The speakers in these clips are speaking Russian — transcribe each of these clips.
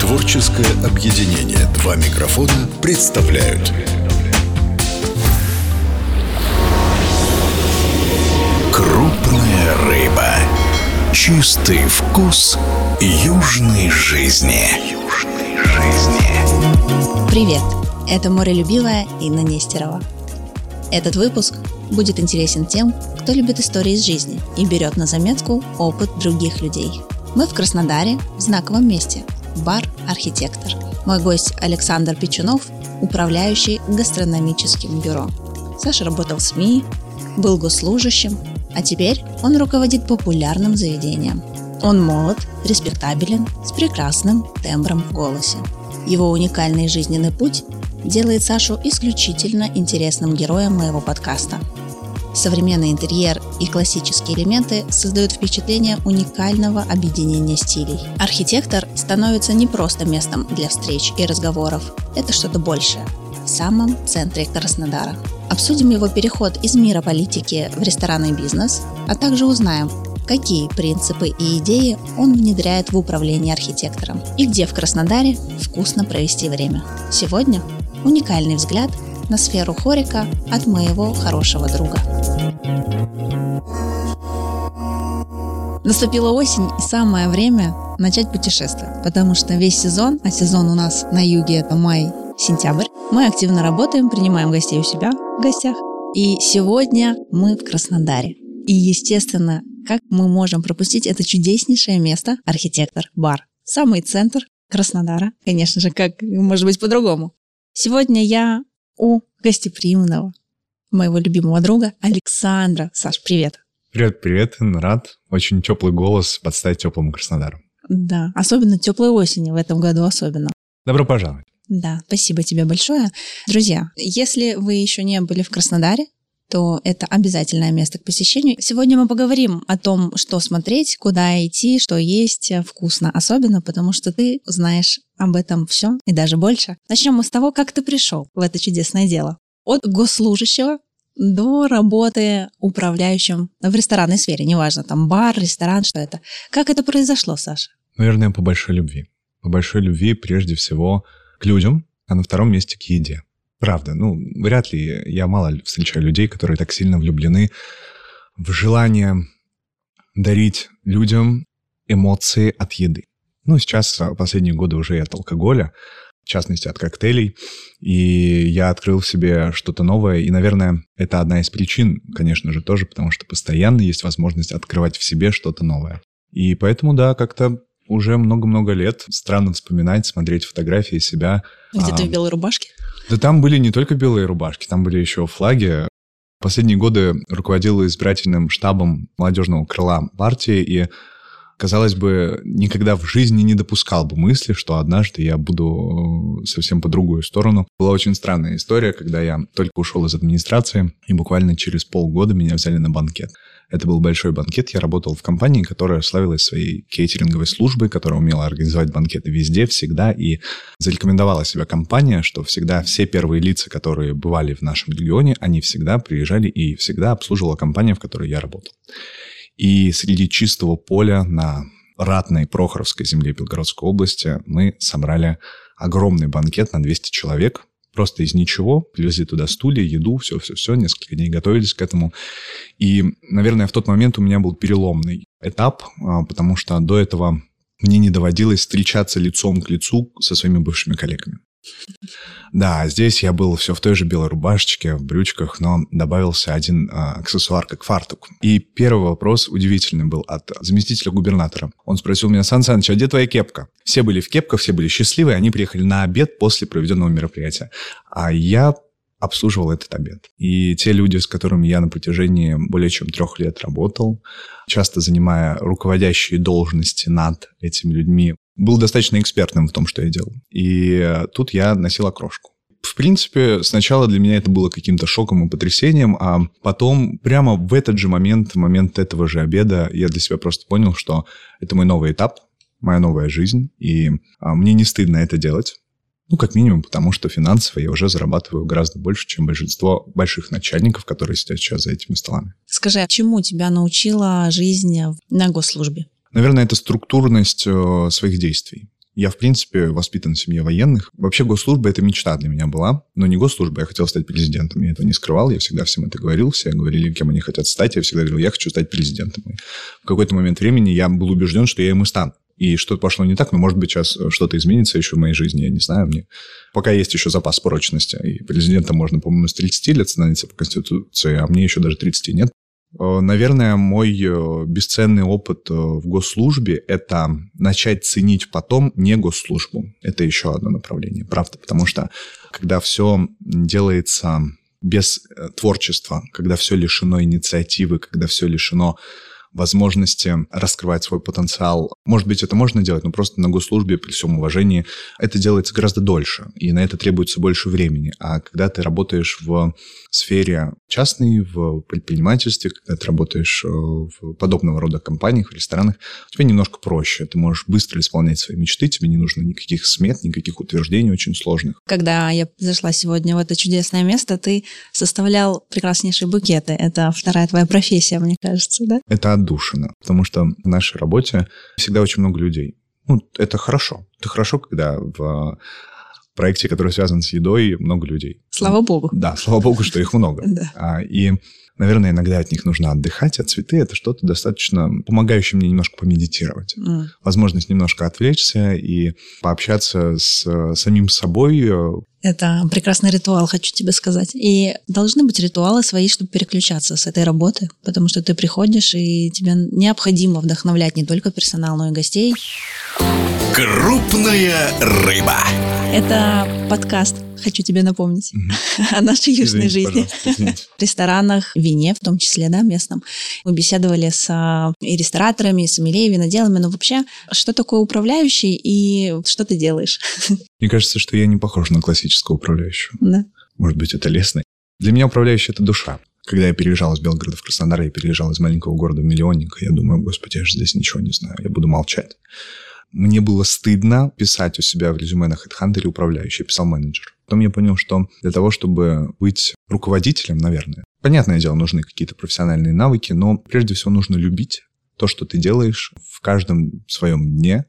Творческое объединение «Два микрофона» представляют Крупная рыба. Чистый вкус южной жизни. Южной жизни. Привет! Это морелюбивая Инна Нестерова. Этот выпуск будет интересен тем, кто любит истории из жизни и берет на заметку опыт других людей. Мы в Краснодаре, в знаковом месте – бар «Архитектор». Мой гость Александр Печунов, управляющий гастрономическим бюро. Саша работал в СМИ, был госслужащим, а теперь он руководит популярным заведением. Он молод, респектабелен, с прекрасным тембром в голосе. Его уникальный жизненный путь делает Сашу исключительно интересным героем моего подкаста. Современный интерьер и классические элементы создают впечатление уникального объединения стилей. Архитектор становится не просто местом для встреч и разговоров, это что-то большее в самом центре Краснодара. Обсудим его переход из мира политики в ресторанный бизнес, а также узнаем, какие принципы и идеи он внедряет в управлении архитектором и где в Краснодаре вкусно провести время. Сегодня уникальный взгляд на сферу хорика от моего хорошего друга. Наступила осень и самое время начать путешествовать, потому что весь сезон, а сезон у нас на юге это май, сентябрь, мы активно работаем, принимаем гостей у себя в гостях. И сегодня мы в Краснодаре. И, естественно, как мы можем пропустить это чудеснейшее место архитектор бар. Самый центр Краснодара. Конечно же, как может быть по-другому. Сегодня я у гостеприимного моего любимого друга Александра. Саш, привет. Привет, привет, рад. Очень теплый голос под стать теплому Краснодару. Да, особенно теплой осени в этом году особенно. Добро пожаловать. Да, спасибо тебе большое. Друзья, если вы еще не были в Краснодаре, то это обязательное место к посещению. Сегодня мы поговорим о том, что смотреть, куда идти, что есть вкусно, особенно потому что ты знаешь об этом все и даже больше. Начнем мы с того, как ты пришел в это чудесное дело. От госслужащего до работы управляющим в ресторанной сфере, неважно, там бар, ресторан, что это. Как это произошло, Саша? Наверное, по большой любви. По большой любви прежде всего к людям, а на втором месте к еде. Правда, ну, вряд ли я мало встречаю людей, которые так сильно влюблены в желание дарить людям эмоции от еды. Ну, сейчас а, последние годы уже и от алкоголя, в частности, от коктейлей. И я открыл в себе что-то новое. И, наверное, это одна из причин, конечно же, тоже, потому что постоянно есть возможность открывать в себе что-то новое. И поэтому, да, как-то уже много-много лет странно вспоминать, смотреть фотографии себя. Где а, ты в белой рубашке? Да там были не только белые рубашки, там были еще флаги. Последние годы руководил избирательным штабом молодежного крыла партии, и, казалось бы, никогда в жизни не допускал бы мысли, что однажды я буду э, совсем по другую сторону. Была очень странная история, когда я только ушел из администрации, и буквально через полгода меня взяли на банкет. Это был большой банкет. Я работал в компании, которая славилась своей кейтеринговой службой, которая умела организовать банкеты везде, всегда. И зарекомендовала себя компания, что всегда все первые лица, которые бывали в нашем регионе, они всегда приезжали и всегда обслуживала компания, в которой я работал. И среди чистого поля на ратной Прохоровской земле Белгородской области мы собрали огромный банкет на 200 человек, просто из ничего, привезли туда стулья, еду, все-все-все, несколько дней готовились к этому. И, наверное, в тот момент у меня был переломный этап, а, потому что до этого мне не доводилось встречаться лицом к лицу со своими бывшими коллегами. Да, здесь я был все в той же белой рубашечке, в брючках, но добавился один а, аксессуар как фартук. И первый вопрос удивительный был от заместителя губернатора. Он спросил меня, Сан Саныч, а где твоя кепка? Все были в кепках, все были счастливы, они приехали на обед после проведенного мероприятия. А я обслуживал этот обед. И те люди, с которыми я на протяжении более чем трех лет работал, часто занимая руководящие должности над этими людьми, был достаточно экспертным в том, что я делал. И тут я носил окрошку. В принципе, сначала для меня это было каким-то шоком и потрясением, а потом прямо в этот же момент, в момент этого же обеда, я для себя просто понял, что это мой новый этап, моя новая жизнь, и а, мне не стыдно это делать. Ну, как минимум, потому что финансово я уже зарабатываю гораздо больше, чем большинство больших начальников, которые сидят сейчас за этими столами. Скажи, а чему тебя научила жизнь на госслужбе? Наверное, это структурность э, своих действий. Я, в принципе, воспитан в семье военных. Вообще госслужба – это мечта для меня была. Но не госслужба, я хотел стать президентом. Я этого не скрывал, я всегда всем это говорил. Все говорили, кем они хотят стать. Я всегда говорил, я хочу стать президентом. И в какой-то момент времени я был убежден, что я им и стану. И что-то пошло не так, но, может быть, сейчас что-то изменится еще в моей жизни, я не знаю. Мне пока есть еще запас прочности. И президентом можно, по-моему, с 30 лет становиться по Конституции, а мне еще даже 30 нет. Э, наверное, мой э, бесценный опыт э, в госслужбе – это начать ценить потом не госслужбу. Это еще одно направление, правда, потому что когда все делается без творчества, когда все лишено инициативы, когда все лишено возможности раскрывать свой потенциал. Может быть, это можно делать, но просто на госслужбе, при всем уважении, это делается гораздо дольше, и на это требуется больше времени. А когда ты работаешь в сфере частной, в предпринимательстве, когда ты работаешь э, в подобного рода компаниях, в ресторанах, тебе немножко проще. Ты можешь быстро исполнять свои мечты, тебе не нужно никаких смет, никаких утверждений очень сложных. Когда я зашла сегодня в это чудесное место, ты составлял прекраснейшие букеты. Это вторая твоя профессия, мне кажется, да? Это отдушина, потому что в нашей работе всегда очень много людей. Ну, это хорошо. Это хорошо, когда в проекте, который связан с едой, много людей. Слава богу. Да, слава богу, что их много. Да. А, и, наверное, иногда от них нужно отдыхать, а цветы – это что-то достаточно помогающее мне немножко помедитировать. Mm. Возможность немножко отвлечься и пообщаться с самим собой. Это прекрасный ритуал, хочу тебе сказать. И должны быть ритуалы свои, чтобы переключаться с этой работы, потому что ты приходишь, и тебе необходимо вдохновлять не только персонал, но и гостей. Крупная рыба. Это подкаст хочу тебе напомнить о нашей южной жизни. В ресторанах, вине в том числе, да, местном. Мы беседовали с а, и рестораторами, и сомелье, и виноделами, но вообще, что такое управляющий и что ты делаешь? Мне кажется, что я не похож на классического управляющего. Да. Может быть, это лестно. Для меня управляющий – это душа. Когда я переезжал из Белгорода в Краснодар, я переезжал из маленького города в миллионник, я думаю, господи, я же здесь ничего не знаю, я буду молчать. Мне было стыдно писать у себя в резюме на HeadHunter управляющий, писал менеджер. Потом я понял, что для того, чтобы быть руководителем, наверное, понятное дело, нужны какие-то профессиональные навыки, но прежде всего нужно любить то, что ты делаешь в каждом своем дне,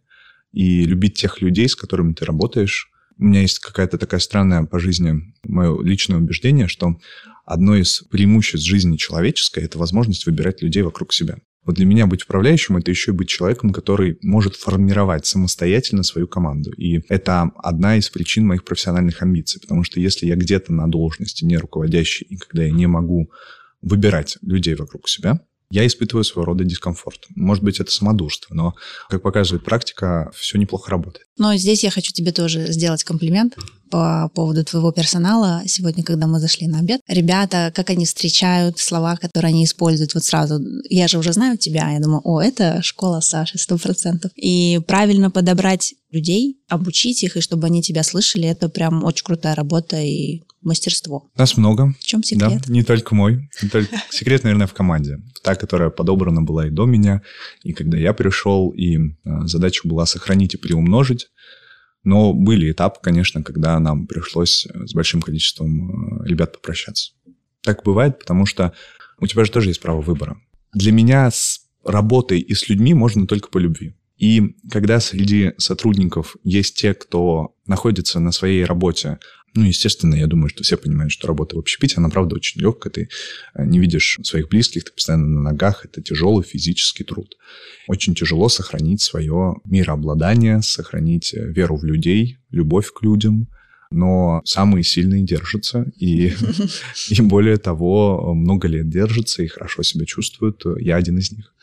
и любить тех людей, с которыми ты работаешь. У меня есть какая-то такая странная по жизни мое личное убеждение, что одно из преимуществ жизни человеческой – это возможность выбирать людей вокруг себя. Вот для меня быть управляющим – это еще и быть человеком, который может формировать самостоятельно свою команду. И это одна из причин моих профессиональных амбиций, потому что если я где-то на должности не руководящий, и когда я не могу выбирать людей вокруг себя, я испытываю своего рода дискомфорт. Может быть, это самодурство, но, как показывает практика, все неплохо работает. Но здесь я хочу тебе тоже сделать комплимент по поводу твоего персонала. Сегодня, когда мы зашли на обед, ребята, как они встречают слова, которые они используют вот сразу. Я же уже знаю тебя, я думаю, о, это школа Саши, сто процентов. И правильно подобрать людей, обучить их, и чтобы они тебя слышали, это прям очень крутая работа и мастерство. Нас много. В чем секрет? Да, не только мой. Не только... Секрет, наверное, в команде. Та, которая подобрана была и до меня, и когда я пришел, и а, задача была сохранить и приумножить. Но были этапы, конечно, когда нам пришлось с большим количеством а, ребят попрощаться. Так бывает, потому что у тебя же тоже есть право выбора. Для меня с работой и с людьми можно только по любви. И когда среди сотрудников есть те, кто находится на своей работе ну, естественно, я думаю, что все понимают, что работа в общепите, она, правда, очень легкая. Ты э, не видишь своих близких, ты постоянно на ногах. Это тяжелый физический труд. Очень тяжело сохранить свое мирообладание, сохранить э, веру в людей, любовь к людям. Но самые сильные держатся, и, и более того, много лет держатся и хорошо себя чувствуют. Я один из них.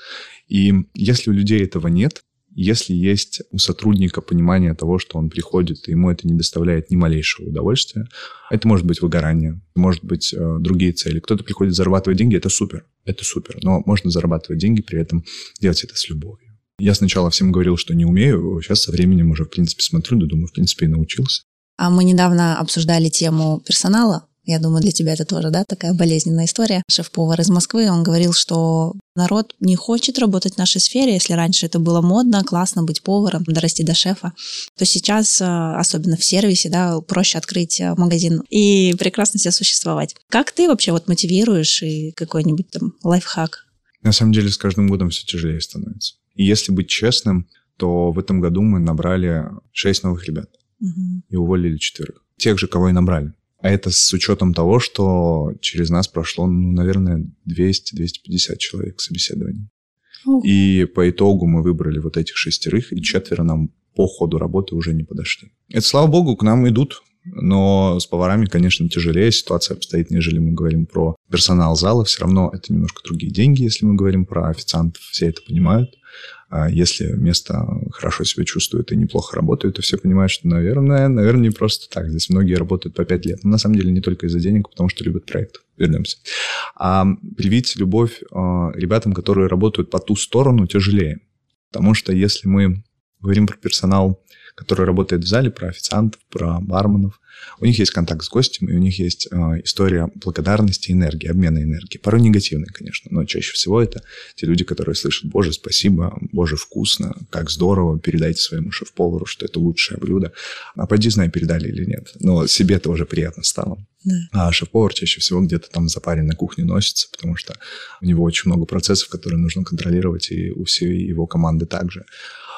И если у людей этого нет, если есть у сотрудника понимание того, что он приходит, и ему это не доставляет ни малейшего удовольствия, это может быть выгорание, может быть э, другие цели. Кто-то приходит зарабатывать деньги, это супер, это супер. Но можно зарабатывать деньги, при этом делать это с любовью. Я сначала всем говорил, что не умею, сейчас со временем уже, в принципе, смотрю, да думаю, в принципе, и научился. А мы недавно обсуждали тему персонала я думаю, для тебя это тоже, да, такая болезненная история. Шеф-повар из Москвы, он говорил, что народ не хочет работать в нашей сфере. Если раньше это было модно, классно быть поваром, дорасти до шефа, то сейчас, э, особенно в сервисе, да, проще открыть э, магазин и прекрасно себя существовать. Как ты вообще вот мотивируешь и какой-нибудь там лайфхак? На самом деле с каждым годом все тяжелее становится. И если быть честным, то в этом году мы набрали 6 новых ребят угу. и уволили четверых. Тех же, кого и набрали. А это с учетом того, что через нас прошло, ну, наверное, 200-250 человек собеседований. Ух. И по итогу мы выбрали вот этих шестерых, и четверо нам по ходу работы уже не подошли. Это, слава богу, к нам идут но с поварами, конечно, тяжелее ситуация обстоит, нежели мы говорим про персонал зала. Все равно это немножко другие деньги, если мы говорим про официантов. Все это понимают. А если место хорошо себя чувствует и неплохо работает, то все понимают, что, наверное, наверное, не просто так. Здесь многие работают по пять лет. Но на самом деле не только из-за денег, потому что любят проект. Вернемся. А привить любовь а, ребятам, которые работают по ту сторону, тяжелее. Потому что если мы говорим про персонал который работает в зале, про официантов, про барменов. У них есть контакт с гостем, и у них есть э, история благодарности, энергии, обмена энергией. Порой негативная, конечно, но чаще всего это те люди, которые слышат «Боже, спасибо, Боже, вкусно, как здорово, передайте своему шеф-повару, что это лучшее блюдо». А поди знай, передали или нет. Но себе это уже приятно стало. Да. А шеф-повар чаще всего где-то там за парень на кухне носится, потому что у него очень много процессов, которые нужно контролировать, и у всей его команды также.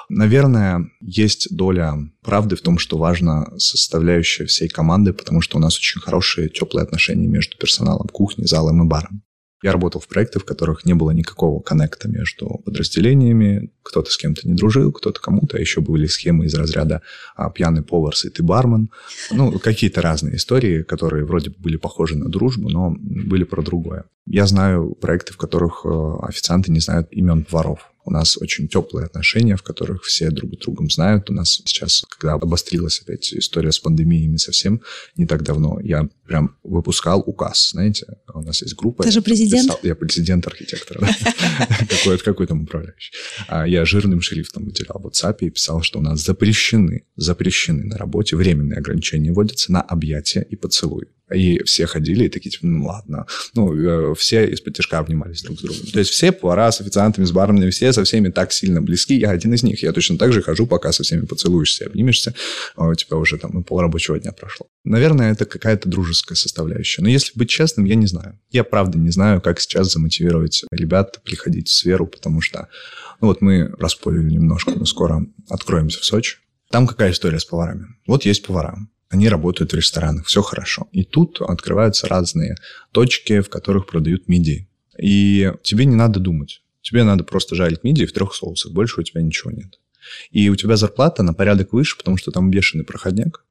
Наверное, есть доля правды в том, что важна составляющая всей команды, потому что у нас очень хорошие, теплые отношения между персоналом кухни, залом и баром. Я работал в проектах, в которых не было никакого коннекта между подразделениями. Кто-то с кем-то не дружил, кто-то кому-то. Еще были схемы из разряда а, «пьяный повар, сытый бармен». Ну, какие-то разные истории, которые вроде бы были похожи на дружбу, но были про другое. Я знаю проекты, в которых э, официанты не знают имен поваров. У нас очень теплые отношения, в которых все друг с другом знают. У нас сейчас, когда обострилась опять история с пандемиями совсем не так давно, я прям выпускал указ, знаете, у нас есть группа. Ты же президент? Писал, я президент архитектора, какой, там управляющий. А я жирным шрифтом выделял в WhatsApp и писал, что у нас запрещены, запрещены на работе, временные ограничения вводятся на объятия и поцелуй. И все ходили и такие, типа, ну ладно. Ну, э, все из-под тяжка обнимались друг с другом. То есть все повара с официантами, с барменами, все со всеми так сильно близки. Я один из них. Я точно так же хожу, пока со всеми поцелуешься, обнимешься. А у тебя уже там пол рабочего дня прошло. Наверное, это какая-то дружеская составляющая. Но если быть честным, я не знаю. Я правда не знаю, как сейчас замотивировать ребят приходить в сферу, потому что, ну вот мы распорили немножко, мы скоро откроемся в Сочи. Там какая история с поварами? Вот есть повара они работают в ресторанах, все хорошо. И тут открываются разные точки, в которых продают мидии. И тебе не надо думать. Тебе надо просто жарить мидии в трех соусах. Больше у тебя ничего нет. И у тебя зарплата на порядок выше, потому что там бешеный проходняк.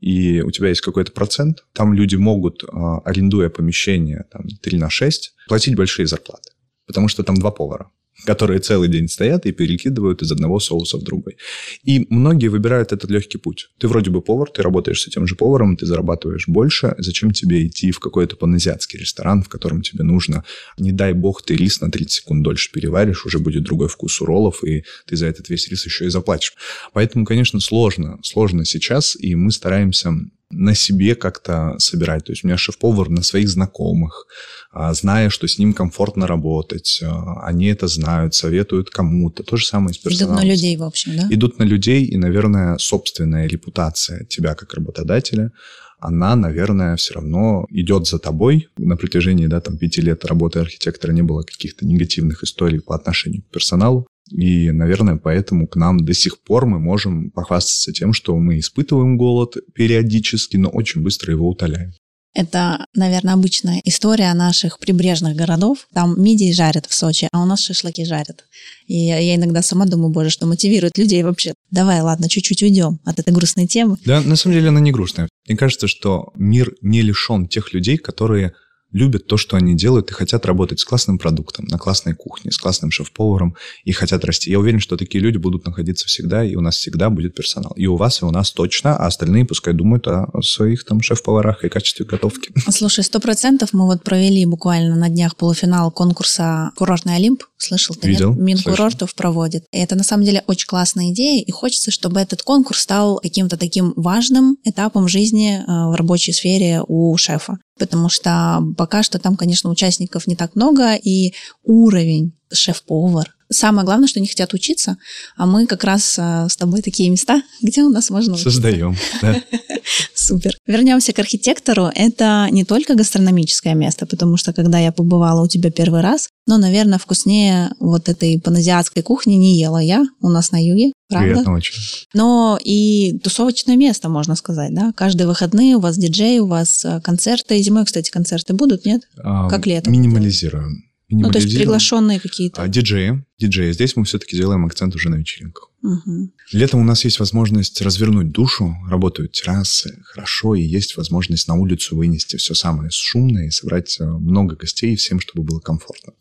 И у тебя есть какой-то процент. Там люди могут, а, арендуя помещение там, 3 на 6, платить большие зарплаты. Потому что там два повара которые целый день стоят и перекидывают из одного соуса в другой. И многие выбирают этот легкий путь. Ты вроде бы повар, ты работаешь с этим же поваром, ты зарабатываешь больше. Зачем тебе идти в какой-то паназиатский ресторан, в котором тебе нужно, не дай бог, ты рис на 30 секунд дольше переваришь, уже будет другой вкус у роллов, и ты за этот весь рис еще и заплатишь. Поэтому, конечно, сложно. Сложно сейчас, и мы стараемся на себе как-то собирать. То есть у меня шеф-повар на своих знакомых, а, зная, что с ним комфортно работать. А, они это знают, советуют кому-то. То же самое с персоналом. Идут на людей, в общем, да? Идут на людей, и, наверное, собственная репутация тебя как работодателя, она, наверное, все равно идет за тобой. На протяжении да, там, пяти лет работы архитектора не было каких-то негативных историй по отношению к персоналу. И, наверное, поэтому к нам до сих пор мы можем похвастаться тем, что мы испытываем голод периодически, но очень быстро его утоляем. Это, наверное, обычная история наших прибрежных городов. Там мидии жарят в Сочи, а у нас шашлыки жарят. И я иногда сама думаю, боже, что мотивирует людей вообще. Давай, ладно, чуть-чуть уйдем от этой грустной темы. Да, на самом деле она не грустная. Мне кажется, что мир не лишен тех людей, которые любят то, что они делают, и хотят работать с классным продуктом, на классной кухне, с классным шеф-поваром, и хотят расти. Я уверен, что такие люди будут находиться всегда, и у нас всегда будет персонал. И у вас, и у нас точно, а остальные пускай думают о своих там шеф-поварах и качестве готовки. Слушай, сто процентов мы вот провели буквально на днях полуфинал конкурса «Курортный Олимп». Слышал ты, Видел, нет? Минкурортов слышал. проводит. И это на самом деле очень классная идея, и хочется, чтобы этот конкурс стал каким-то таким важным этапом жизни э, в рабочей сфере у шефа потому что пока что там, конечно, участников не так много, и уровень шеф-повар. Самое главное, что они хотят учиться, а мы как раз а, с тобой такие места, где у нас можно учиться. Создаем, да. Супер. Вернемся к архитектору. Это не только гастрономическое место, потому что когда я побывала у тебя первый раз, но, наверное, вкуснее вот этой паназиатской кухни не ела я у нас на юге, правда? Приятно очень. Но и тусовочное место, можно сказать, да? Каждые выходные у вас диджей, у вас э, концерты. Зимой, кстати, концерты будут, нет? А, Как летом? Минимализируем. Ну, то есть приглашенные какие-то. А, диджеи. Диджеи. Здесь мы все-таки делаем акцент уже на вечеринках. Мгм. Летом у нас есть возможность развернуть душу, работают террасы, хорошо, и есть возможность на улицу вынести все самое шумное и собрать э, много гостей всем, чтобы было комфортно.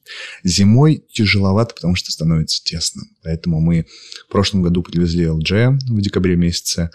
Зимой тяжеловато, потому что становится тесно. Поэтому мы в прошлом году привезли LG в декабре месяце.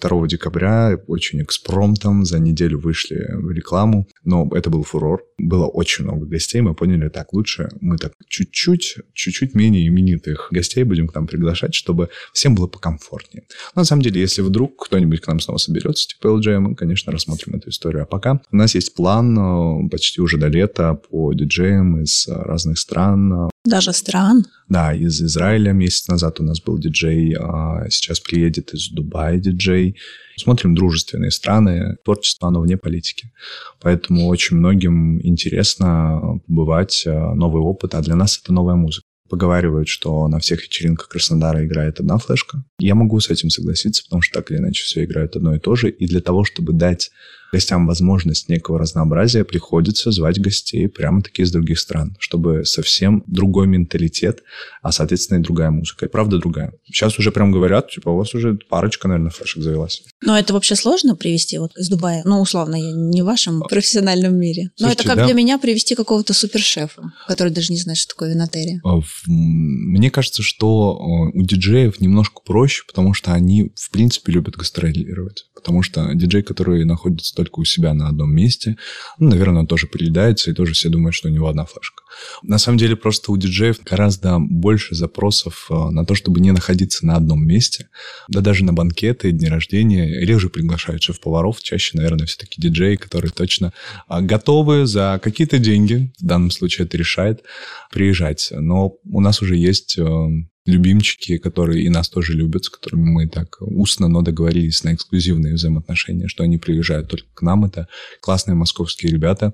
2 декабря очень экспромтом за неделю вышли в рекламу, но это был фурор. Было очень много гостей, мы поняли, так, лучше мы так чуть-чуть, чуть-чуть менее именитых гостей будем к нам приглашать, чтобы всем было покомфортнее. Но на самом деле, если вдруг кто-нибудь к нам снова соберется, типа LJ, мы, конечно, рассмотрим эту историю. А пока у нас есть план э, почти уже до лета по диджеям из разных стран, Даже стран. да, из Израиля месяц назад у нас был диджей, а сейчас приедет из Дубая диджей. Смотрим дружественные страны, творчество, оно вне политики. Поэтому очень многим интересно побывать, а, новый опыт, а для нас это новая музыка. Поговаривают, что на всех вечеринках Краснодара играет одна флешка. Я могу с этим согласиться, потому что так или иначе все играют одно и то же. И для того, чтобы дать гостям возможность некого разнообразия, приходится звать гостей прямо-таки из других стран, чтобы совсем другой менталитет, а, соответственно, и другая музыка. И правда другая. Сейчас уже прям говорят, типа, у вас уже парочка, наверное, флешек завелась. Но это вообще сложно привести вот из Дубая? Ну, условно, я не в вашем профессиональном мире. Но Слушайте, это как да. для меня привести какого-то супершефа, который даже не знает, что такое винотерия. А, Мне кажется, что э, у диджеев немножко проще, потому что они, в принципе, любят гастролировать. Потому что диджей, который находится только у себя на одном месте, ну, наверное, он тоже приедается, и тоже все думают, что у него одна флешка. На самом деле, просто у диджеев гораздо больше запросов э, на то, чтобы не находиться на одном месте. Да даже на банкеты, дни рождения реже приглашают шеф-поваров. Чаще, наверное, все-таки диджеи, которые точно а, готовы за какие-то деньги, в данном случае это решает, приезжать. Но у нас уже есть э, любимчики, которые и нас тоже любят, с которыми мы так устно, но договорились на эксклюзивные взаимоотношения, что они приезжают только к нам. Это классные московские ребята.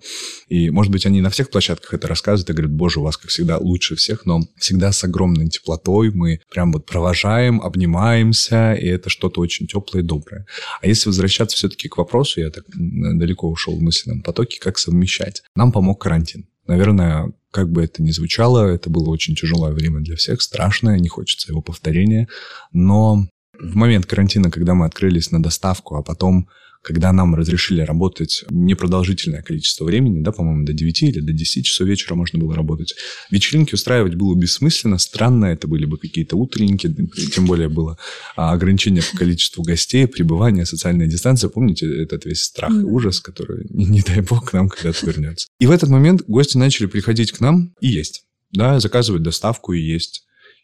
И, может быть, они на всех площадках это рассказывают и говорят, боже, у вас, как всегда, лучше всех, но всегда с огромной теплотой мы прям вот провожаем, обнимаемся, и это что-то очень теплое и доброе. А если возвращаться все-таки к вопросу, я так далеко ушел в мысленном потоке, как совмещать? Нам помог карантин. Наверное, как бы это ни звучало, это было очень тяжелое время для всех, страшное, не хочется его повторения. Но в момент карантина, когда мы открылись на доставку, а потом, когда нам разрешили работать непродолжительное количество времени, да, по-моему, до 9 или до 10 часов вечера можно было работать, вечеринки устраивать было бессмысленно, странно, это были бы какие-то утренники, тем более было а, ограничение по количеству гостей, пребывание, социальная дистанция. Помните этот весь страх и ужас, который, не, не дай бог, к нам когда-то вернется. И в этот момент гости начали приходить к нам и есть. Да, заказывать доставку и есть.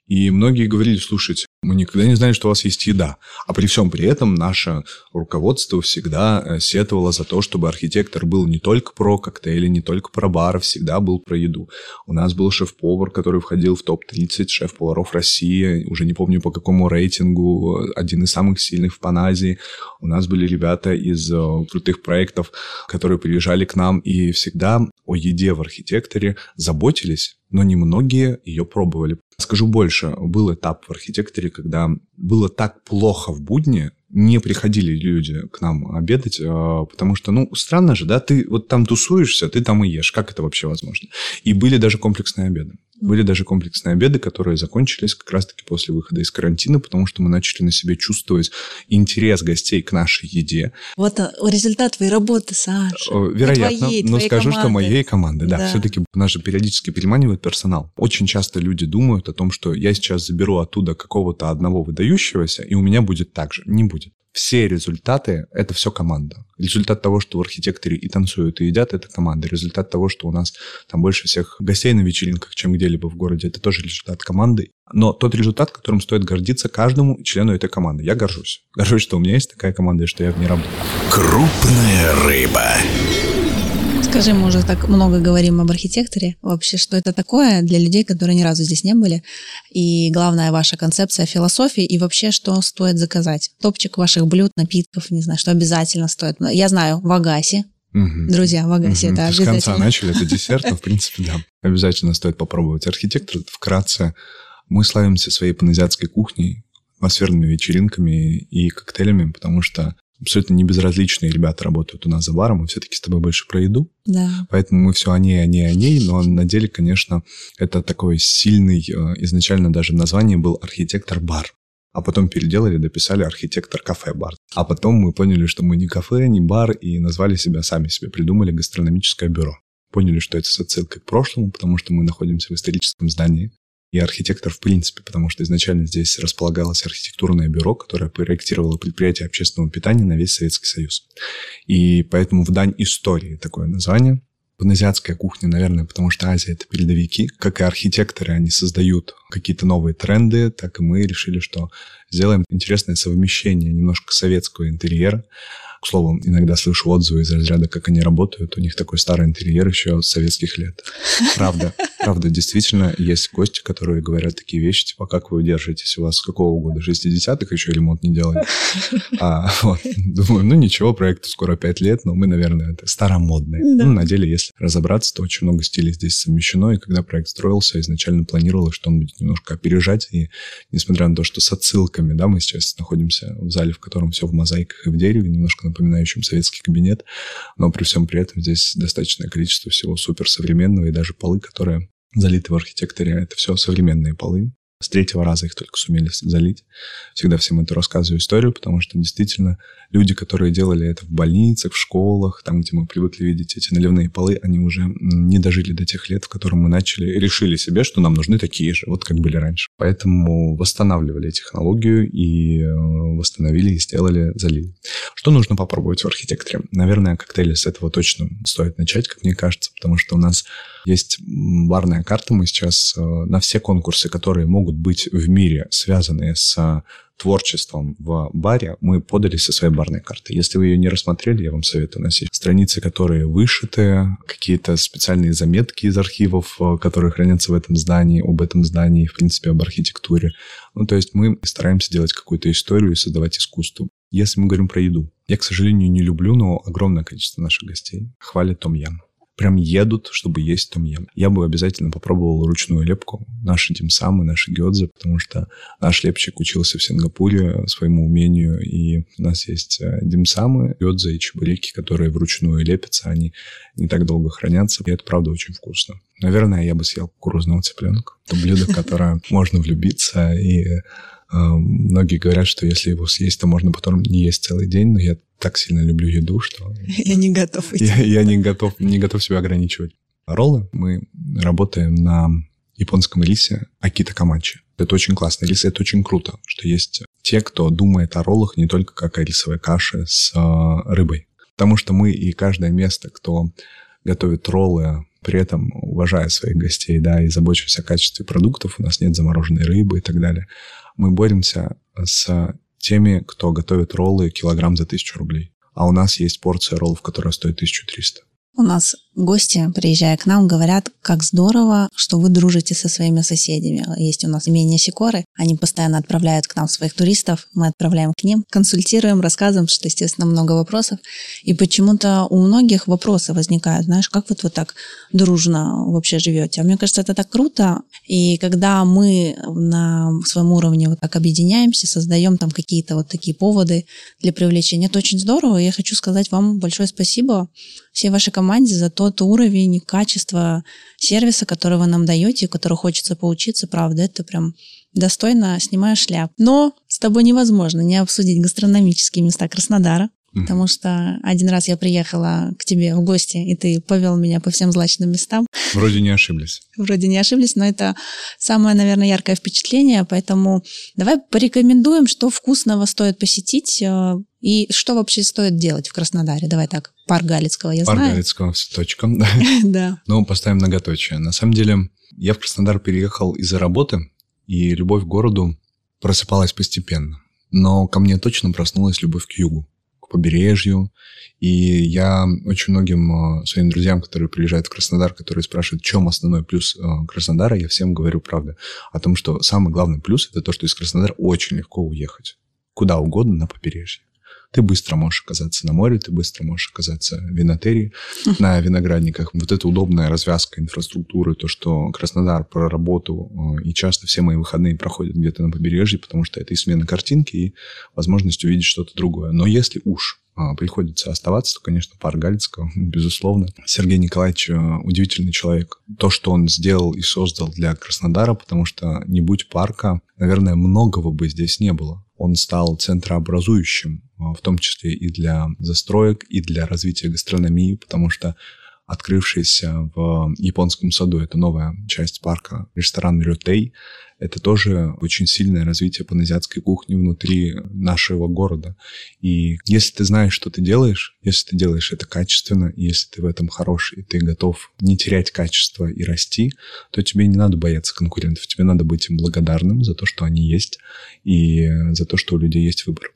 И многие говорили, слушайте, мы никогда не знали, что у вас есть еда. А при всем при этом наше руководство всегда э, сетовало за то, чтобы архитектор был не только про коктейли, не только про бар, всегда был про еду. У нас был шеф-повар, который входил в топ-30 шеф-поваров России, уже не помню по какому рейтингу, э, один из самых сильных в Паназии. У нас были ребята из э, крутых проектов, которые приезжали к нам и всегда о еде в архитекторе заботились, но немногие ее пробовали. Скажу больше, был этап в архитекторе, когда было так плохо в будни, не приходили люди к нам обедать, э, потому что, ну, странно же, да, ты вот там тусуешься, ты там и ешь, как это вообще возможно? И были даже комплексные обеды. Были даже комплексные обеды, которые закончились как раз-таки после выхода из карантина, потому что мы начали на себе чувствовать интерес гостей к нашей еде. Вот а, результат твоей работы, Саша. Вероятно, твоей, но твоей скажу, что команды. моей команды, да. Да. Все-таки нас же периодически переманивает персонал. Очень часто люди думают о том, что я сейчас заберу оттуда какого-то одного выдающегося, и у меня будет так же. Не будет. Все результаты – это все команда. Результат того, что в архитекторе и танцуют, и едят – это команда. Результат того, что у нас там больше всех гостей на вечеринках, чем где-либо в городе, это тоже результат команды. Но тот результат, которым стоит гордиться каждому члену этой команды. Я горжусь. Горжусь, что у меня есть такая команда, и что я в ней работаю. Крупная рыба. Скажи, мы уже так много говорим об архитекторе. Вообще, что это такое для людей, которые ни разу здесь не были? И главная ваша концепция философии и вообще, что стоит заказать? Топчик ваших блюд, напитков, не знаю, что обязательно стоит. Я знаю, в Агасе. Мгм. Друзья, в Агасе Мгм. это С конца начали, это десерт, но, в принципе, да. Обязательно стоит попробовать. Архитектор, вкратце, мы славимся своей паназиатской кухней, атмосферными вечеринками и коктейлями, потому что абсолютно не безразличные ребята работают у нас за баром, мы все-таки с тобой больше про еду, Да. поэтому мы все о ней, о ней, о ней, но на деле, конечно, это такой сильный, э, изначально даже в названии был архитектор-бар. А потом переделали, дописали архитектор-кафе-бар. А потом мы поняли, что мы не кафе, не бар, и назвали себя, сами себе придумали гастрономическое бюро. Поняли, что это с отсылкой к прошлому, потому что мы находимся в историческом здании. И архитектор, в принципе, потому что изначально здесь располагалось архитектурное бюро, которое проектировало предприятие общественного питания на весь Советский Союз. И поэтому в дань истории такое название. Паназиатская кухня, наверное, потому что Азия — это передовики. Как и архитекторы, они создают какие-то новые тренды, так и мы решили, что сделаем интересное совмещение немножко советского интерьера. К слову, иногда слышу отзывы из разряда, как они работают. У них такой старый интерьер еще с советских лет. Правда, правда, действительно, есть гости, которые говорят такие вещи, типа, как вы держитесь, у вас с какого года? 60-х еще ремонт не делали? А, вот, думаю, ну ничего, проекту скоро 5 лет, но мы, наверное, это старомодные. Да. Ну, на деле, если разобраться, то очень много стилей здесь совмещено, и когда проект строился, изначально планировалось, что он будет немножко опережать, и несмотря на то, что с отсылками, да, мы сейчас находимся в зале, в котором все в мозаиках и в дереве, немножко напоминающем советский кабинет, но при всем при этом здесь достаточное количество всего суперсовременного, и даже полы, которые залиты в архитекторе, это все современные полы. С третьего раза их только сумели залить. Всегда всем эту рассказываю историю, потому что действительно люди, которые делали это в больницах, в школах, там, где мы привыкли видеть эти наливные полы, они уже не дожили до тех лет, в котором мы начали, решили себе, что нам нужны такие же, вот как были раньше. Поэтому восстанавливали технологию и э, восстановили и сделали, залили. Что нужно попробовать в архитекторе? Наверное, коктейли с этого точно стоит начать, как мне кажется, потому что у нас есть барная карта. Мы сейчас э, на все конкурсы, которые могут быть в мире, связанные с э, творчеством в баре, мы подали со своей барной карты. Если вы ее не рассмотрели, я вам советую. Есть страницы, которые вышиты, какие-то специальные заметки из архивов, э, которые хранятся в этом здании, об этом здании, в принципе, об архитектуре. Ну, то есть мы стараемся делать какую-то историю и создавать искусство. Если мы говорим про еду, я, к сожалению, не люблю, но огромное количество наших гостей хвалит том-ям. Прям едут, чтобы есть том-ям. Я бы обязательно попробовал ручную лепку, наши димсамы, наши гёдзы, потому что наш лепчик учился в Сингапуре своему умению, и у нас есть э, димсамы, гёдзы и чебуреки, которые вручную лепятся, они не так долго хранятся, и это правда очень вкусно. Наверное, я бы съел кукурузного цыпленка. Это блюдо, в которое можно влюбиться, и э, многие говорят, что если его съесть, то можно потом не есть целый день, но я так сильно люблю еду, что Я не готов идти. я, я не, готов, не готов себя ограничивать. Роллы мы работаем на японском рисе Акита Камачи. Это очень классный рис, это очень круто, что есть те, кто думает о роллах не только как о рисовой каше с э, рыбой. Потому что мы и каждое место, кто готовит роллы, при этом уважая своих гостей, да, и заботясь о качестве продуктов, у нас нет замороженной рыбы и так далее, мы боремся с теми, кто готовит роллы килограмм за тысячу рублей. А у нас есть порция роллов, которая стоит 1300. У нас гости, приезжая к нам, говорят, как здорово, что вы дружите со своими соседями. Есть у нас имение Сикоры, они постоянно отправляют к нам своих туристов, мы отправляем к ним, консультируем, рассказываем, что, естественно, много вопросов. И почему-то у многих вопросы возникают, знаешь, как вот вы так дружно вообще живете. А мне кажется, это так круто. И когда мы на своем уровне вот так объединяемся, создаем там какие-то вот такие поводы для привлечения, это очень здорово. Я хочу сказать вам большое спасибо всей вашей команде за тот уровень и качество сервиса, который вы нам даете, который хочется поучиться, правда, это прям достойно, снимаю шляп. Но с тобой невозможно не обсудить гастрономические места Краснодара, потому что один раз я приехала к тебе в гости, и ты повел меня по всем злачным местам. Вроде не ошиблись. Вроде не ошиблись, но это самое, наверное, яркое впечатление, поэтому давай порекомендуем, что вкусного стоит посетить э, и что вообще стоит делать в Краснодаре. Давай так, парк Галицкого я Парк знаю. Галицкого с точком, да. Да. Но поставим многоточие. На самом деле, я в Краснодар переехал из-за работы, и любовь к городу просыпалась постепенно. Но ко мне точно проснулась любовь к югу, к побережью. И я очень многим своим друзьям, которые приезжают в Краснодар, которые спрашивают, в чем основной плюс Краснодара, я всем говорю правду. О том, что самый главный плюс – это то, что из Краснодара очень легко уехать. Куда угодно на побережье ты быстро можешь оказаться на море, ты быстро можешь оказаться в винотерии, на виноградниках. Вот эта удобная развязка инфраструктуры, то, что Краснодар про работу, э, и часто все мои выходные проходят где-то на побережье, потому что это и смена картинки, и возможность увидеть что-то другое. Но если уж а, приходится оставаться, то, конечно, парк Галицкого, безусловно. Сергей Николаевич э, удивительный человек. То, что он сделал и создал для Краснодара, потому что не будь парка, наверное, многого бы здесь не было он стал центрообразующим, в том числе и для застроек, и для развития гастрономии, потому что открывшийся в японском саду, это новая часть парка, ресторан Рютей, это тоже очень сильное развитие паназиатской кухни внутри нашего города. И если ты знаешь, что ты делаешь, если ты делаешь это качественно, если ты в этом хорош, и ты готов не терять качество и расти, то тебе не надо бояться конкурентов, тебе надо быть им благодарным за то, что они есть, и за то, что у людей есть выбор.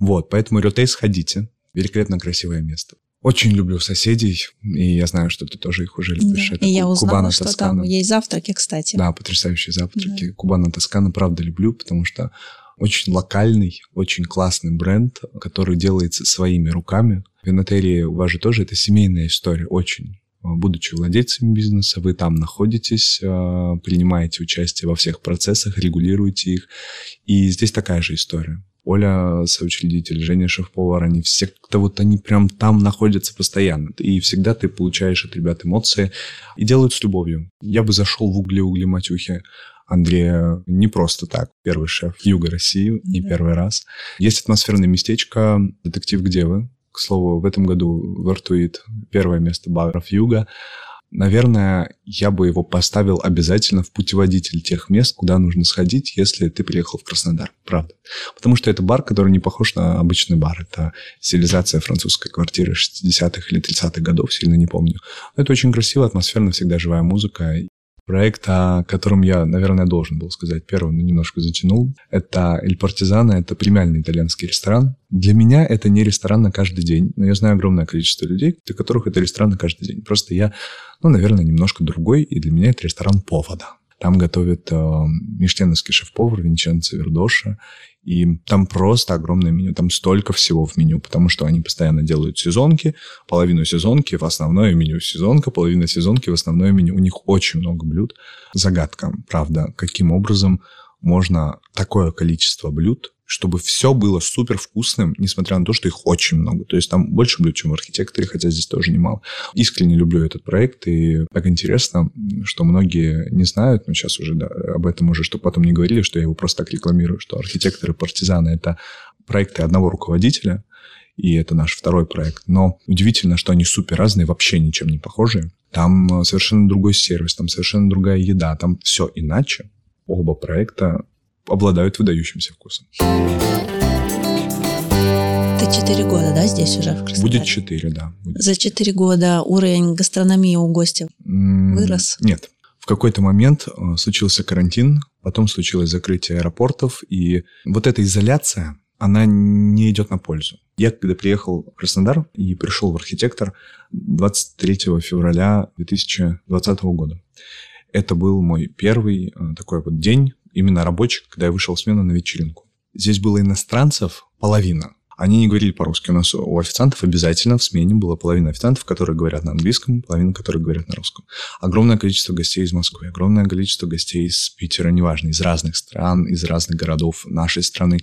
Вот, поэтому Рютей сходите. Великолепно красивое место. Очень люблю соседей, и я знаю, что ты тоже их уже любишь. Да. Это и я узнала, Кубана, что Тоскана. там есть завтраки, кстати. Да, потрясающие завтраки. Да. Кубана Тоскана, правда, люблю, потому что очень локальный, очень классный бренд, который делается своими руками. Винотерия у вас же тоже это семейная история, очень. Будучи владельцем бизнеса, вы там находитесь, а, принимаете участие во всех процессах, регулируете их. И здесь такая же история. Оля, соучредитель, Женя, шеф-повар, они все как-то вот они прям там находятся постоянно. И всегда ты получаешь от ребят эмоции и делают с любовью. Я бы зашел в угли-угли матюхи Андрея не просто так. Первый шеф Юга России, не да. первый раз. Есть атмосферное местечко «Детектив, где вы?». К слову, в этом году вертует первое место баров Юга наверное, я бы его поставил обязательно в путеводитель тех мест, куда нужно сходить, если ты приехал в Краснодар. Правда. Потому что это бар, который не похож на обычный бар. Это стилизация французской квартиры 60-х или 30-х годов, сильно не помню. Но это очень красиво, атмосферно, всегда живая музыка. Проект, о котором я, наверное, должен был сказать первым, но немножко затянул, это «Эль Партизана», это премиальный итальянский ресторан. Для меня это не ресторан на каждый день, но я знаю огромное количество людей, для которых это ресторан на каждый день. Просто я, ну, наверное, немножко другой, и для меня это ресторан повода. Там готовит э, мишленовский шеф-повар Винченцо Вердоша, и там просто огромное меню, там столько всего в меню, потому что они постоянно делают сезонки, половину сезонки в основное меню сезонка, половина сезонки в основное меню. У них очень много блюд. Загадка, правда, каким образом можно такое количество блюд чтобы все было супер вкусным, несмотря на то, что их очень много. То есть там больше блюд, чем в архитекторе, хотя здесь тоже немало. Искренне люблю этот проект, и так интересно, что многие не знают, но сейчас уже да, об этом уже, что потом не говорили, что я его просто так рекламирую, что архитекторы партизаны — это проекты одного руководителя, и это наш второй проект. Но удивительно, что они супер разные, вообще ничем не похожие. Там совершенно другой сервис, там совершенно другая еда, там все иначе. Оба проекта обладают выдающимся вкусом. Ты четыре года, да, здесь уже в Краснодаре? Будет четыре, да. Будет. За четыре года уровень гастрономии у гостя вырос? Нет. В какой-то момент э, случился карантин, потом случилось закрытие аэропортов, и вот эта изоляция, она не идет на пользу. Я, когда приехал в Краснодар и пришел в архитектор 23 февраля 2020 года, это был мой первый э, такой вот день именно рабочих, когда я вышел в смену на вечеринку. Здесь было иностранцев половина. Они не говорили по-русски. У нас у официантов обязательно в смене была половина официантов, которые говорят на английском, половина, которые говорят на русском. Огромное количество гостей из Москвы, огромное количество гостей из Питера, неважно, из разных стран, из разных городов нашей страны.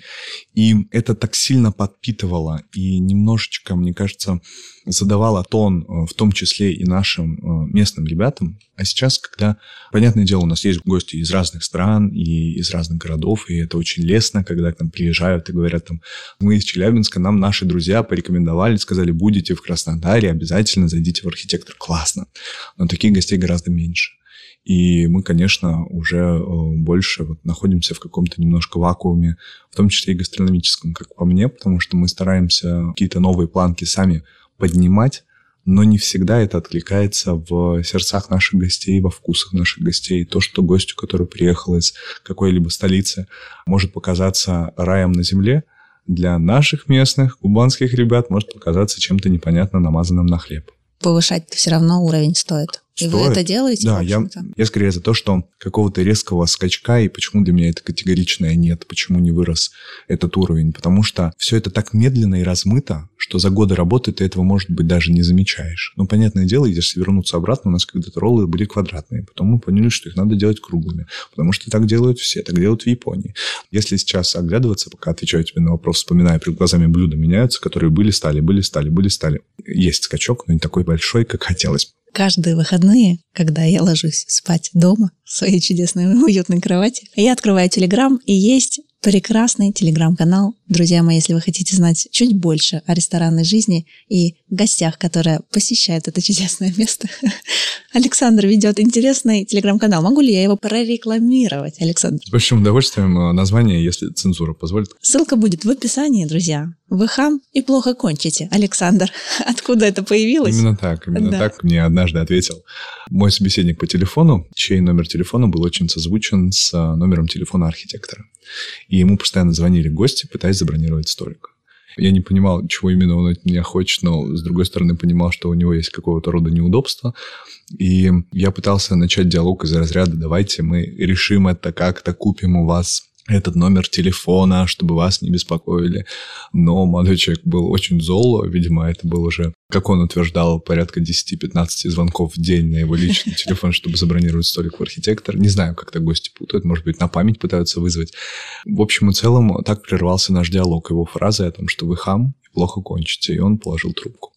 И это так сильно подпитывало и немножечко, мне кажется, задавала тон, э, в том числе и нашим э, местным ребятам. А сейчас, когда, понятное дело, у нас есть гости из разных стран и из разных городов, и это очень лестно, когда к нам приезжают и говорят там, мы из Челябинска, нам наши друзья порекомендовали, сказали, будете в Краснодаре, обязательно зайдите в архитектор. Классно. Но таких гостей гораздо меньше. И мы, конечно, уже э, больше вот находимся в каком-то немножко вакууме, в том числе и гастрономическом, как по мне, потому что мы стараемся какие-то новые планки сами поднимать, но не всегда это откликается в сердцах наших гостей, во вкусах наших гостей. То, что гостю, который приехал из какой-либо столицы, может показаться раем на земле, для наших местных кубанских ребят может показаться чем-то непонятно намазанным на хлеб. Повышать все равно уровень стоит. И вы это делаете? Да, я, я скорее за то, что какого-то резкого скачка, и почему для меня это категоричное нет, почему не вырос этот уровень, потому что все это так медленно и размыто, что за годы работы ты этого, может быть, даже не замечаешь. Ну, понятное дело, если вернуться обратно, у нас когда-то роллы были квадратные, потом мы поняли, что их надо делать круглыми, потому что так делают все, так делают в Японии. Если сейчас оглядываться, пока отвечаю тебе на вопрос, вспоминая, перед глазами блюда меняются, которые были, стали, были, стали, были, стали. Есть скачок, но не такой большой, как хотелось каждые выходные, когда я ложусь спать дома в своей чудесной уютной кровати, я открываю Телеграм, и есть прекрасный телеграм-канал. Друзья мои, если вы хотите знать чуть больше о ресторанной жизни и гостях, которые посещают это чудесное место, Александр ведет интересный телеграм-канал. Могу ли я его прорекламировать, Александр? С большим удовольствием э, название, если цензура позволит. Ссылка будет в описании, друзья. Вы хам и плохо кончите. Александр, откуда это появилось? Именно так, именно да. так мне однажды ответил мой собеседник по телефону, чей номер телефона был очень созвучен с э, номером телефона архитектора. И ему постоянно звонили гости, пытаясь забронировать столик. Я не понимал, чего именно он от меня хочет, но, с другой стороны, понимал, что у него есть какого-то рода неудобства. И я пытался начать диалог из разряда «давайте мы решим это как-то, купим у вас этот номер телефона, чтобы вас не беспокоили. Но молодой человек был очень зол, видимо, это был уже, как он утверждал, порядка 10-15 звонков в день на его личный телефон, чтобы забронировать столик в архитектор. Не знаю, как-то гости путают, может быть, на память пытаются вызвать. В общем и целом, так прервался наш диалог его фразы о том, что вы хам, плохо кончите, и он положил трубку.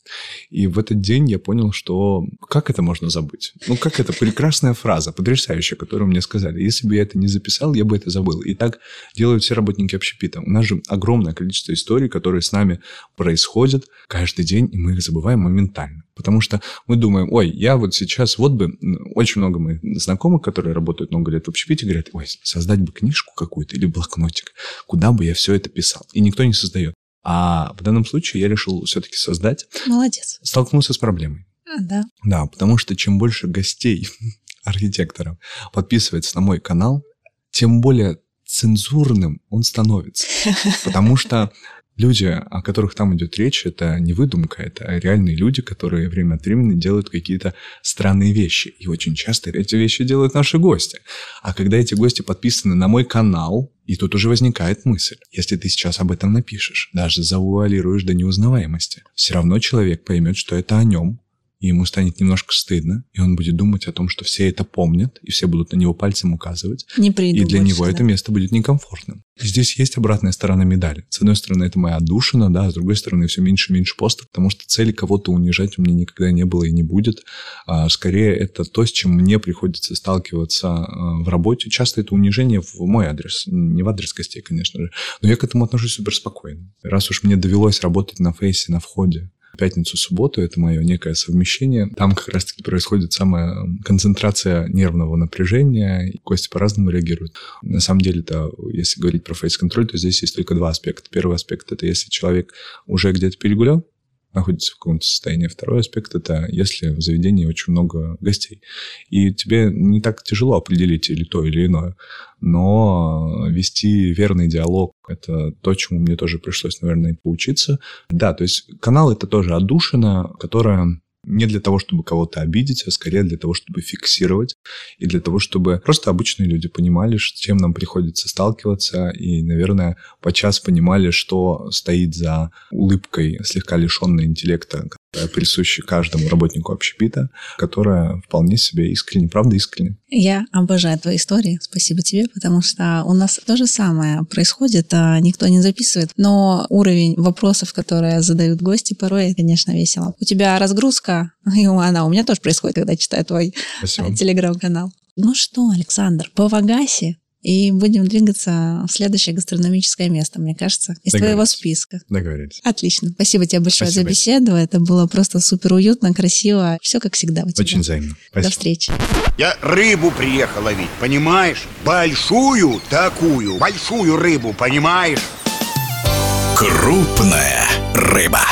И в этот день я понял, что как это можно забыть? Ну, как это прекрасная фраза, потрясающая, которую мне сказали. Если бы я это не записал, я бы это забыл. И так делают все работники общепита. У нас же огромное количество историй, которые с нами происходят каждый день, и мы их забываем моментально. Потому что мы думаем, ой, я вот сейчас, вот бы, очень много моих знакомых, которые работают много лет в общепите, говорят, ой, создать бы книжку какую-то или блокнотик, куда бы я все это писал. И никто не создает. А в данном случае я решил все-таки создать. Молодец. Столкнулся с проблемой. А, да. Да, потому что чем больше гостей, архитекторов, подписывается на мой канал, тем более цензурным он становится. Потому что люди, о которых там идет речь, это не выдумка, это реальные люди, которые время от времени делают какие-то странные вещи. И очень часто эти вещи делают наши гости. А когда эти гости подписаны на мой канал, и тут уже возникает мысль, если ты сейчас об этом напишешь, даже завуалируешь до неузнаваемости, все равно человек поймет, что это о нем, и ему станет немножко стыдно, и он будет думать о том, что все это помнят, и все будут на него пальцем указывать. Не и для него да. это место будет некомфортным. Здесь есть обратная сторона медали. С одной стороны, это моя отдушина, да, с другой стороны, все меньше и меньше постов, потому что цели кого-то унижать у меня никогда не было и не будет. А, скорее, это то, с чем мне приходится сталкиваться а, в работе. Часто это унижение в мой адрес, не в адрес гостей, конечно же, но я к этому отношусь супер спокойно. Раз уж мне довелось работать на фейсе, на входе, пятницу, субботу, это мое некое совмещение. Там как раз-таки происходит самая концентрация нервного напряжения, и гости по-разному реагируют. На самом деле, то, если говорить про фейс-контроль, то здесь есть только два аспекта. Первый аспект – это если человек уже где-то перегулял, находится в каком-то состоянии. Второй аспект – это если в заведении очень много гостей. И тебе не так тяжело определить или то, или иное. Но вести верный диалог – это то, чему мне тоже пришлось, наверное, поучиться. Да, то есть канал – это тоже отдушина, которая не для того, чтобы кого-то обидеть, а скорее для того, чтобы фиксировать и для того, чтобы просто обычные люди понимали, с чем нам приходится сталкиваться и, наверное, подчас понимали, что стоит за улыбкой слегка лишенной интеллекта, присущей каждому работнику общепита, которая вполне себе искренне, правда искренне. Я обожаю твои истории, спасибо тебе, потому что у нас то же самое происходит, а никто не записывает, но уровень вопросов, которые задают гости, порой, конечно, весело. У тебя разгрузка, и она у меня тоже происходит, когда читаю твой Спасибо. телеграм-канал. Ну что, Александр, по Вагасе и будем двигаться в следующее гастрономическое место, мне кажется, из твоего списка. Договорились. Отлично. Спасибо тебе большое Спасибо. за беседу. Это было просто супер уютно, красиво. Все как всегда у тебя. Очень взаимно. Спасибо. До встречи. Я рыбу приехал ловить, понимаешь? Большую такую, большую рыбу, понимаешь? Крупная рыба.